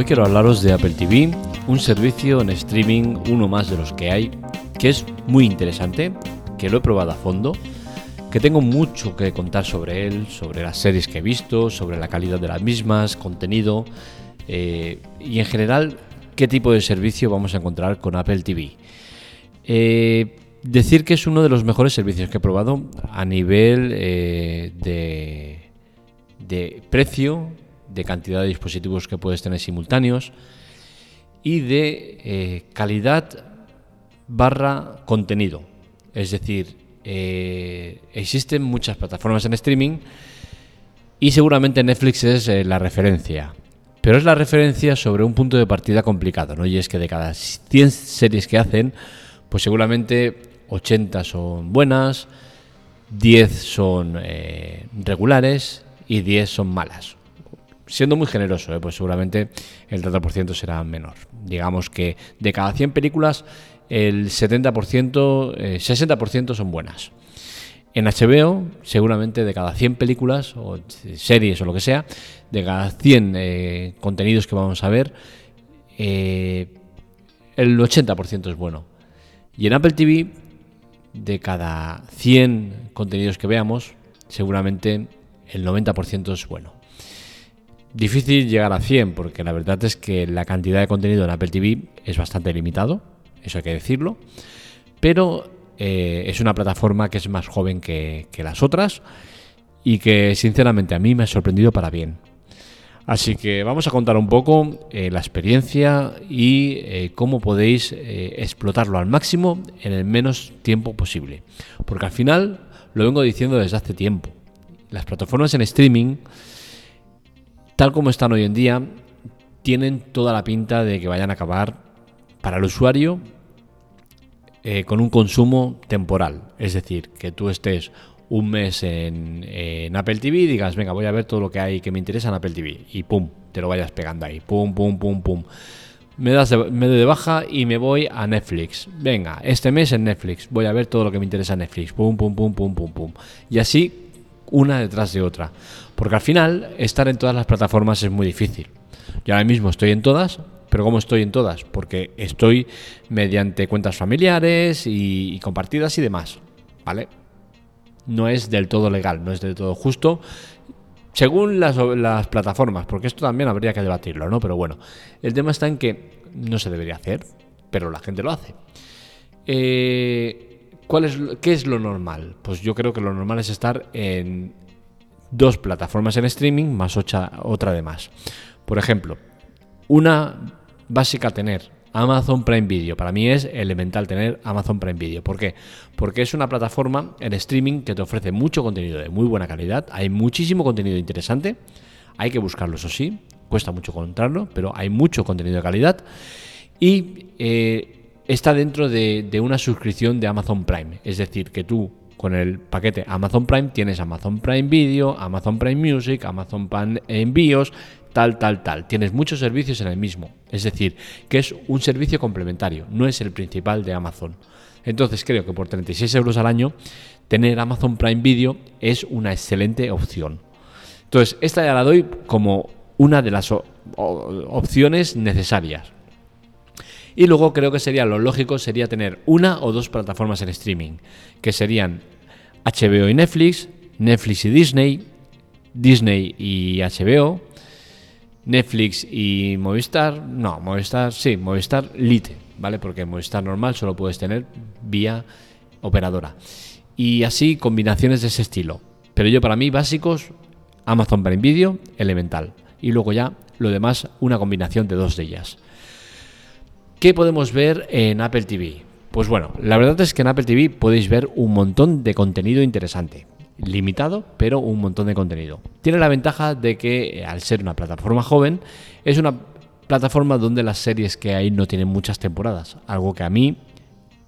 Hoy quiero hablaros de Apple TV, un servicio en streaming, uno más de los que hay, que es muy interesante, que lo he probado a fondo, que tengo mucho que contar sobre él, sobre las series que he visto, sobre la calidad de las mismas, contenido eh, y en general qué tipo de servicio vamos a encontrar con Apple TV. Eh, decir que es uno de los mejores servicios que he probado a nivel eh, de, de precio, de cantidad de dispositivos que puedes tener simultáneos y de eh, calidad barra contenido. Es decir, eh, existen muchas plataformas en streaming y seguramente Netflix es eh, la referencia. Pero es la referencia sobre un punto de partida complicado, ¿no? Y es que de cada 100 series que hacen, pues seguramente 80 son buenas, 10 son regulares y 10 son malas siendo muy generoso, ¿eh? pues seguramente el 30% será menor. Digamos que de cada 100 películas, el 70%, 60% eh, son buenas. En HBO, seguramente de cada 100 películas o series o lo que sea, de cada 100 eh, contenidos que vamos a ver, el 80% es bueno. Y en Apple TV, de cada 100 contenidos que veamos, seguramente el 90% es bueno. Difícil llegar a 100 porque la verdad es que la cantidad de contenido en Apple TV es bastante limitado, eso hay que decirlo, pero eh, es una plataforma que es más joven que, las otras y que sinceramente a mí me ha sorprendido para bien. Así que vamos a contar un poco eh, la experiencia y eh, cómo podéis explotarlo al máximo en el menos tiempo posible. Porque al final, lo vengo diciendo desde hace tiempo, las plataformas en streaming tal como están hoy en día, tienen toda la pinta de que vayan a acabar para el usuario eh, con un consumo temporal. Es decir, que tú estés un mes en, Apple TV y digas, venga, voy a ver todo lo que hay que me interesa en Apple TV. Y pum, te lo vayas pegando ahí. Pum, pum, pum, pum. Me, das me doy de baja y me voy a Netflix. Venga, este mes en Netflix. Voy a ver todo lo que me interesa en Netflix. Pum, pum, pum, pum, pum, pum. Y así una detrás de otra. Porque al final, estar en todas las plataformas es muy difícil. Yo ahora mismo estoy en todas, pero ¿cómo estoy en todas? Porque estoy mediante cuentas familiares y, compartidas y demás. ¿Vale? No es del todo legal, no es del todo justo. Según las, las plataformas, porque esto también habría que debatirlo, ¿no? Pero bueno, el tema está en que no se debería hacer, pero la gente lo hace. Eh, ¿Cuál es, ¿Qué es lo normal? Pues yo creo que lo normal es estar en dos plataformas en streaming más otra de más. Por ejemplo, una básica tener Amazon Prime Video. Para mí es elemental tener Amazon Prime Video. ¿Por qué? Porque es una plataforma en streaming que te ofrece mucho contenido de muy buena calidad. Hay muchísimo contenido interesante. Hay que buscarlo, eso sí. Cuesta mucho encontrarlo, pero hay mucho contenido de calidad. Y eh, está dentro de, una suscripción de Amazon Prime. Es decir, que tú con el paquete Amazon Prime tienes Amazon Prime Video, Amazon Prime Music, Amazon Prime Envíos, tal, tal, tal. Tienes muchos servicios en el mismo. Es decir, que es un servicio complementario, no es el principal de Amazon. Entonces creo que por 36 euros al año tener Amazon Prime Video es una excelente opción. Entonces, esta ya la doy como una de las opciones necesarias. Y luego creo que sería lo lógico sería tener una o dos plataformas en streaming, que serían HBO y Netflix, Netflix y Disney, Disney y HBO, Netflix y Movistar, no, Movistar, sí, Movistar Lite, ¿vale? Porque Movistar normal solo puedes tener vía operadora. Y así combinaciones de ese estilo. Pero yo para mí básicos, Amazon Prime Video, elemental. Y luego ya lo demás, una combinación de dos de ellas. ¿Qué podemos ver en Apple TV? Pues bueno, la verdad es que en Apple TV podéis ver un montón de contenido interesante. Limitado, pero un montón de contenido. Tiene la ventaja de que, eh, al ser una plataforma joven, es una plataforma donde las series que hay no tienen muchas temporadas. Algo que a mí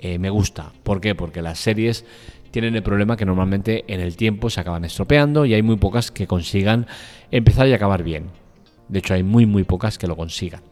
eh, me gusta. ¿Por qué? Porque las series tienen el problema que normalmente en el tiempo se acaban estropeando y hay muy pocas que consigan empezar y acabar bien. De hecho, hay muy, muy pocas que lo consigan.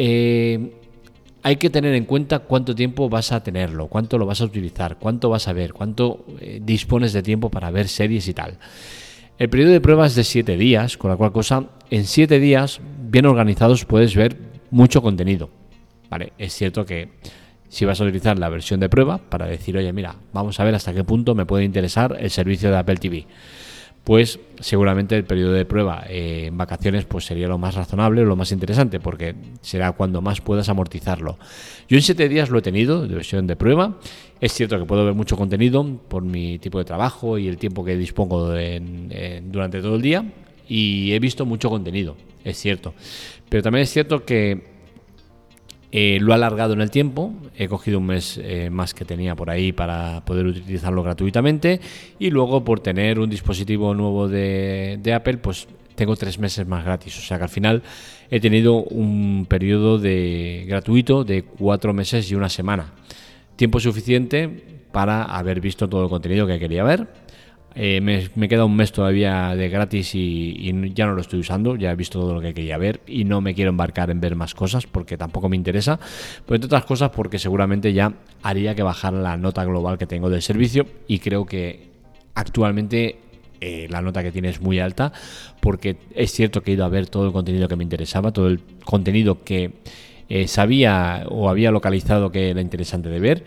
Eh, hay que tener en cuenta cuánto tiempo vas a tenerlo, cuánto lo vas a utilizar, cuánto vas a ver, cuánto eh, dispones de tiempo para ver series y tal. El periodo de prueba es de 7 días, con la cual cosa, en 7 días bien organizados puedes ver mucho contenido. Vale, es cierto que si vas a utilizar la versión de prueba para decir, oye, mira, vamos a ver hasta qué punto me puede interesar el servicio de Apple TV pues seguramente el periodo de prueba eh, en vacaciones pues sería lo más razonable, lo más interesante, porque será cuando más puedas amortizarlo. Yo en siete días lo he tenido de versión de prueba. Es cierto que puedo ver mucho contenido por mi tipo de trabajo y el tiempo que dispongo durante todo el día y he visto mucho contenido, es cierto. Pero también es cierto que eh, lo he alargado en el tiempo, he cogido un mes eh, más que tenía por ahí para poder utilizarlo gratuitamente y luego por tener un dispositivo nuevo de, Apple, pues tengo tres meses más gratis. O sea que al final he tenido un periodo de gratuito de cuatro meses y una semana. Tiempo suficiente para haber visto todo el contenido que quería ver eh, me, queda un mes todavía de gratis y, ya no lo estoy usando, ya he visto todo lo que quería ver y no me quiero embarcar en ver más cosas porque tampoco me interesa, pero entre otras cosas porque seguramente ya haría que bajar la nota global que tengo del servicio y creo que actualmente eh, la nota que tiene es muy alta porque es cierto que he ido a ver todo el contenido que me interesaba, todo el contenido que eh, sabía o había localizado que era interesante de ver.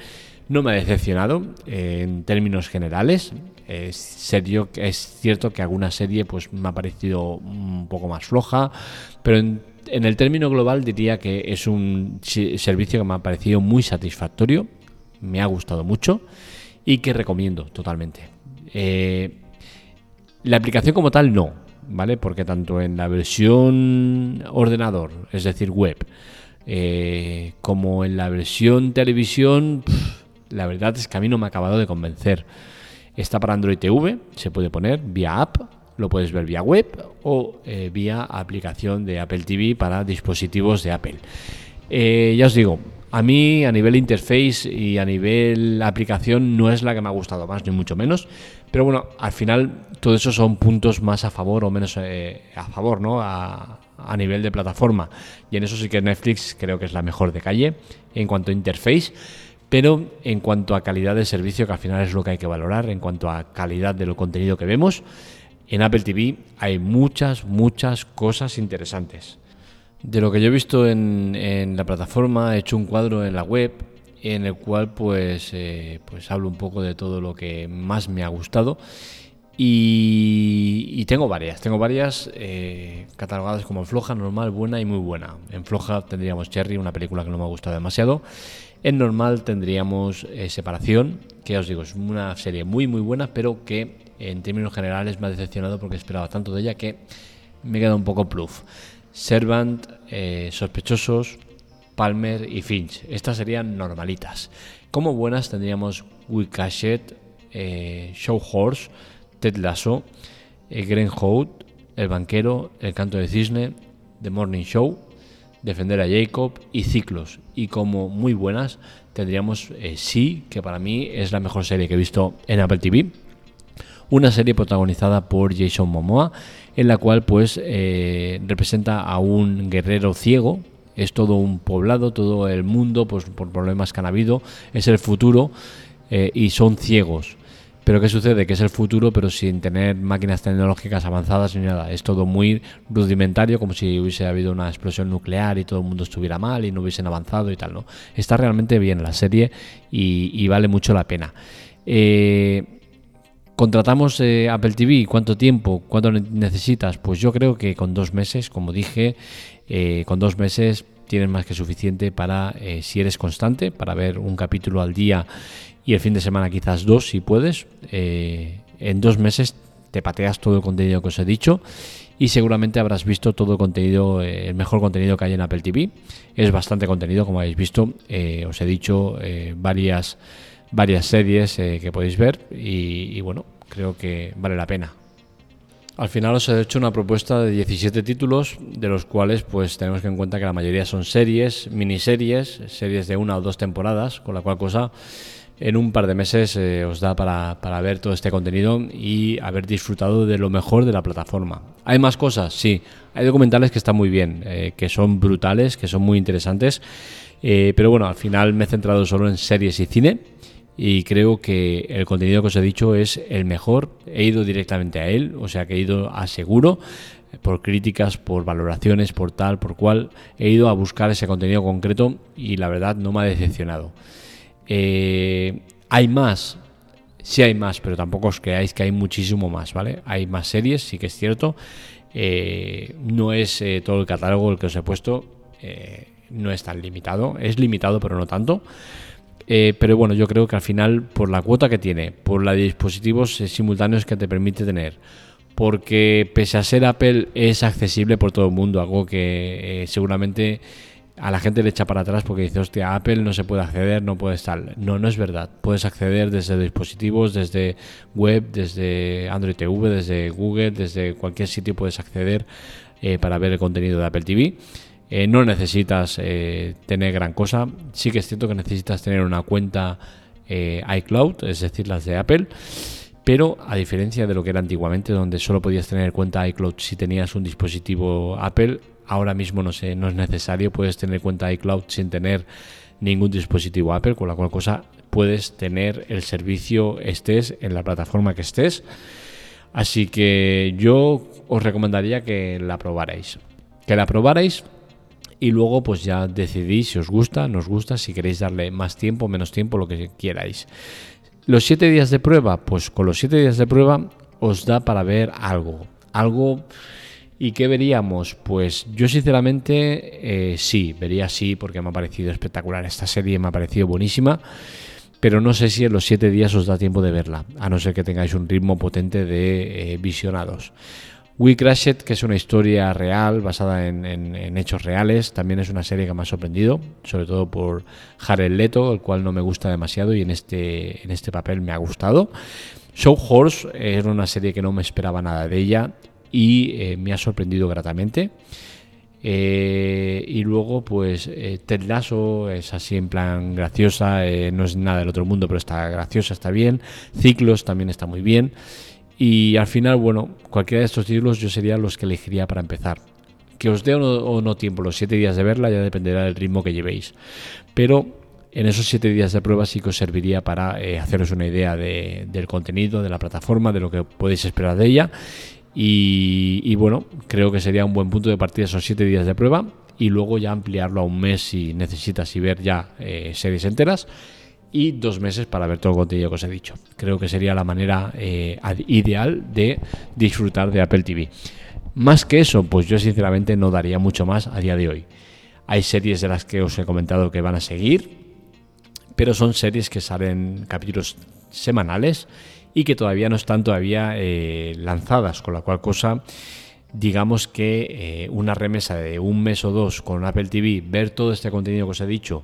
No me ha decepcionado en términos generales. Es, serio, es cierto que alguna serie pues, me ha parecido un poco más floja, pero en, el término global diría que es un servicio que me ha parecido muy satisfactorio, me ha gustado mucho y que recomiendo totalmente. Eh, la aplicación como tal no, ¿vale? Porque tanto en la versión ordenador, es decir, web, eh, como en la versión televisión la verdad es que a mí no me ha acabado de convencer. Está para Android TV, se puede poner vía app, lo puedes ver vía web o eh, vía aplicación de Apple TV para dispositivos de Apple. Eh, ya os digo, a mí a nivel interface y a nivel aplicación no es la que me ha gustado más, ni mucho menos. Pero bueno, al final todo eso son puntos más a favor o menos eh, a favor, ¿no? A, a, nivel de plataforma. Y en eso sí que Netflix creo que es la mejor de calle en cuanto a interface. Pero en cuanto a calidad de servicio, que al final es lo que hay que valorar, en cuanto a calidad de lo contenido que vemos, en Apple TV hay muchas, muchas cosas interesantes. De lo que yo he visto en, la plataforma, he hecho un cuadro en la web en el cual pues, eh, pues hablo un poco de todo lo que más me ha gustado. Y, tengo varias, tengo varias eh, catalogadas como floja, normal, buena y muy buena. En floja tendríamos Cherry, una película que no me ha gustado demasiado. En normal tendríamos eh, Separación, que os digo, es una serie muy muy buena, pero que en términos generales me ha decepcionado porque esperaba tanto de ella que me queda un poco pluf. Servant, eh, Sospechosos, Palmer y Finch. Estas serían normalitas. Como buenas tendríamos We eh, Show Horse, Ted Lasso, eh, Green El Banquero, El Canto de Cisne, The Morning Show, Defender a Jacob y Ciclos. Y como muy buenas tendríamos eh, Sí, que para mí es la mejor serie que he visto en Apple TV. Una serie protagonizada por Jason Momoa, en la cual pues eh, representa a un guerrero ciego. Es todo un poblado, todo el mundo, pues por problemas que han habido, es el futuro eh, y son ciegos. Pero ¿qué sucede? Que es el futuro, pero sin tener máquinas tecnológicas avanzadas ni nada. Es todo muy rudimentario, como si hubiese habido una explosión nuclear y todo el mundo estuviera mal y no hubiesen avanzado y tal, ¿no? Está realmente bien la serie y, vale mucho la pena. Eh, ¿Contratamos eh, Apple TV? ¿Cuánto tiempo? ¿Cuánto necesitas? Pues yo creo que con dos meses, como dije, eh, con dos meses tienes más que suficiente para, si eres constante, para ver un capítulo al día y el fin de semana quizás dos si puedes. Eh, en dos meses te pateas todo el contenido que os he dicho y seguramente habrás visto todo el contenido, eh, el mejor contenido que hay en Apple TV. Es bastante contenido, como habéis visto. Eh, os he dicho varias, varias series que podéis ver y, y bueno, creo que vale la pena. Al final os he hecho una propuesta de 17 títulos, de los cuales pues tenemos que en cuenta que la mayoría son series, miniseries, series de una o dos temporadas, con la cual cosa en un par de meses eh, os da para, ver todo este contenido y haber disfrutado de lo mejor de la plataforma. ¿Hay más cosas? Sí. Hay documentales que están muy bien, eh, que son brutales, que son muy interesantes. Eh, pero bueno, al final me he centrado solo en series y cine y creo que el contenido que os he dicho es el mejor. He ido directamente a él, o sea que he ido a seguro. por críticas, por valoraciones, por tal, por cual, he ido a buscar ese contenido concreto y la verdad no me ha decepcionado. Hay más, sí hay más, pero tampoco os creáis que hay muchísimo más, ¿vale? Hay más series, sí que es cierto. Eh, no es eh, todo el catálogo el que os he puesto, no es tan limitado, es limitado pero no tanto. pero bueno, yo creo que al final, por la cuota que tiene, por de dispositivos simultáneos que te permite tener, porque pese a ser Apple es accesible por todo el mundo, algo que eh, seguramente a la gente le echa para atrás porque dice, hostia, Apple no se puede acceder, no puede estar. No, no es verdad. Puedes acceder desde dispositivos, desde web, desde Android TV, desde Google, desde cualquier sitio puedes acceder eh, para ver el contenido de Apple TV. Eh, no necesitas tener gran cosa. Sí que es cierto que necesitas tener una cuenta iCloud, es decir, las de Apple. Pero a diferencia de lo que era antiguamente, donde solo podías tener cuenta iCloud si tenías un dispositivo Apple, ahora mismo no, sé, no es necesario, puedes tener cuenta iCloud sin tener ningún dispositivo Apple, con la cual cosa puedes tener el servicio estés en la plataforma que estés. Así que yo os recomendaría que la probarais. Que la probarais y luego pues ya decidís si os gusta, no gusta, si queréis darle más tiempo, menos tiempo, lo que queráis. Los siete días de prueba, pues con los siete días de prueba os da para ver algo. Algo. ¿Y qué veríamos? Pues yo sinceramente eh, sí, vería sí, porque me ha parecido espectacular esta serie, me ha parecido buenísima. Pero no sé si en los siete días os da tiempo de verla, a no ser que tengáis un ritmo potente de eh, visionados. We Crashed, que es una historia real basada en, hechos reales, también es una serie que me ha sorprendido, sobre todo por Jared Leto, el cual no me gusta demasiado y en este, en este papel me ha gustado. Show Horse era una serie que no me esperaba nada de ella y eh, me ha sorprendido gratamente. Eh, y luego, pues, eh, Ted Lasso es así en plan graciosa, no es nada del otro mundo, pero está graciosa, está bien. Ciclos también está muy bien. Y al final, bueno, cualquiera de estos títulos yo sería los que elegiría para empezar. Que os dé o no, tiempo los siete días de verla ya dependerá del ritmo que llevéis. Pero en esos siete días de prueba sí que os serviría para eh, haceros una idea del contenido, de la plataforma, de lo que podéis esperar de ella. Y, bueno, creo que sería un buen punto de partida esos siete días de prueba y luego ya ampliarlo a un mes si necesitas y ver ya eh, series enteras y dos meses para ver todo el contenido que os he dicho. Creo que sería la manera eh, ideal de disfrutar de Apple TV. Más que eso, pues yo sinceramente no daría mucho más a día de hoy. Hay series de las que os he comentado que van a seguir, pero son series que salen capítulos semanales y que todavía no están todavía eh, lanzadas, con la cual cosa digamos que eh, una remesa de un mes o dos con Apple TV, ver todo este contenido que os he dicho,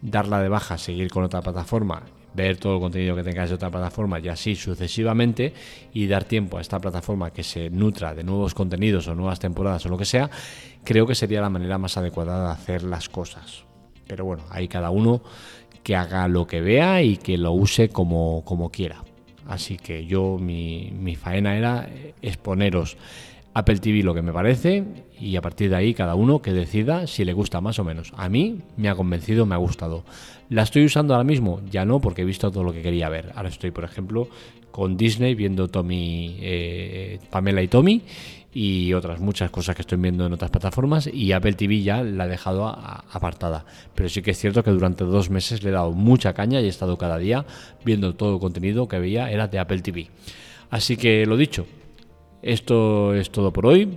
darla de baja, seguir con otra plataforma, ver todo el contenido que tengáis de otra plataforma y así sucesivamente y dar tiempo a esta plataforma que se nutra de nuevos contenidos o nuevas temporadas o lo que sea, creo que sería la manera más adecuada de hacer las cosas. Pero bueno, hay cada uno que haga lo que vea y que lo use como, como quiera. Así que yo mi, mi faena era exponeros Apple TV lo que me parece y a partir de ahí cada uno que decida si le gusta más o menos. A mí me ha convencido, me ha gustado. ¿La estoy usando ahora mismo? Ya no, porque he visto todo lo que quería ver. Ahora estoy, por ejemplo, con Disney viendo Tommy, eh, Pamela y Tommy y otras muchas cosas que estoy viendo en otras plataformas y Apple TV ya la he dejado apartada. Pero sí que es cierto que durante dos meses le he dado mucha caña y he estado cada día viendo todo el contenido que veía era de Apple TV. Así que lo dicho, esto es todo por hoy.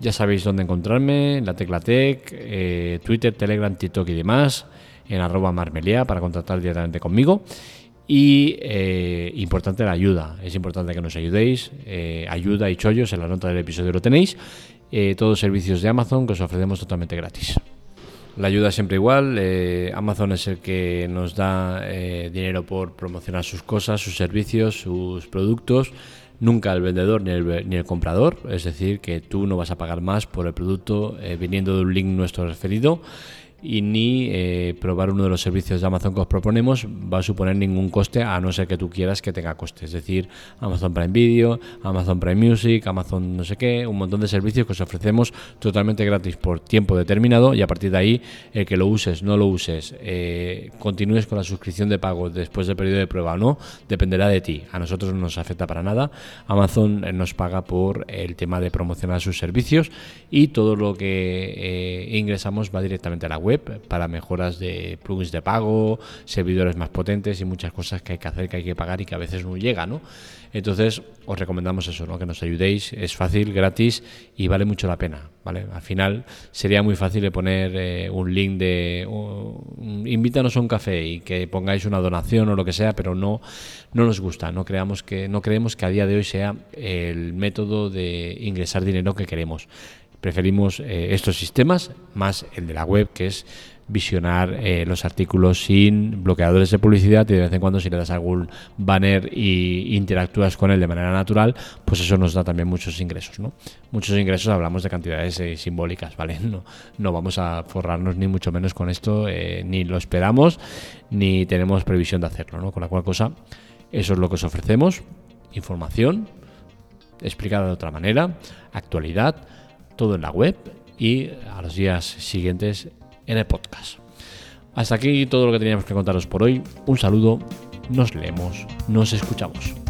Ya sabéis dónde encontrarme, en la Teclatec, eh, Twitter, Telegram, TikTok y demás, en arroba marmelia para contactar directamente conmigo. Y eh, importante la ayuda, es importante que nos ayudéis. Eh, ayuda y chollos en la nota del episodio lo tenéis. todos servicios de Amazon que os ofrecemos totalmente gratis. La ayuda siempre igual. Amazon es el que nos da dinero por promocionar sus cosas, sus servicios, sus productos nunca el vendedor ni el, comprador, es decir, que tú no vas a pagar más por el producto eh, viniendo de un link nuestro referido y ni eh, probar uno de los servicios de Amazon que os proponemos va a suponer ningún coste a no ser que tú quieras que tenga coste. Es decir, Amazon Prime Video, Amazon Prime Music, Amazon no sé qué, un montón de servicios que os ofrecemos totalmente gratis por tiempo determinado y a partir de ahí el que lo uses, no lo uses, eh, continúes con la suscripción de pago después del periodo de prueba o no, dependerá de ti. A nosotros no nos afecta para nada. Amazon eh, nos paga por el tema de promocionar sus servicios y todo lo que ingresamos va directamente a la web para mejoras de plugins de pago, servidores más potentes y muchas cosas que hay que hacer, que hay que pagar y que a veces no llega, ¿no? Entonces os recomendamos eso, ¿no? Que nos ayudéis, es fácil, gratis y vale mucho la pena, ¿vale? Al final sería muy fácil de poner eh, un link de invítanos a un café y que pongáis una donación o lo que sea, pero no, no nos gusta, no creamos que, no creemos que a día de hoy sea el método de ingresar dinero que queremos preferimos eh, estos sistemas más el de la web, que es visionar eh, los artículos sin bloqueadores de publicidad y de vez en cuando si le das algún banner y interactúas con él de manera natural, pues eso nos da también muchos ingresos, ¿no? Muchos ingresos hablamos de cantidades eh, simbólicas, ¿vale? No, no vamos a forrarnos ni mucho menos con esto, ni lo esperamos, ni tenemos previsión de hacerlo, ¿no? Con la cual cosa, eso es lo que os ofrecemos, información explicada de otra manera, actualidad, todo en la web y a los días siguientes en el podcast. Hasta aquí todo lo que teníamos que contaros por hoy. Un saludo, nos leemos, nos escuchamos.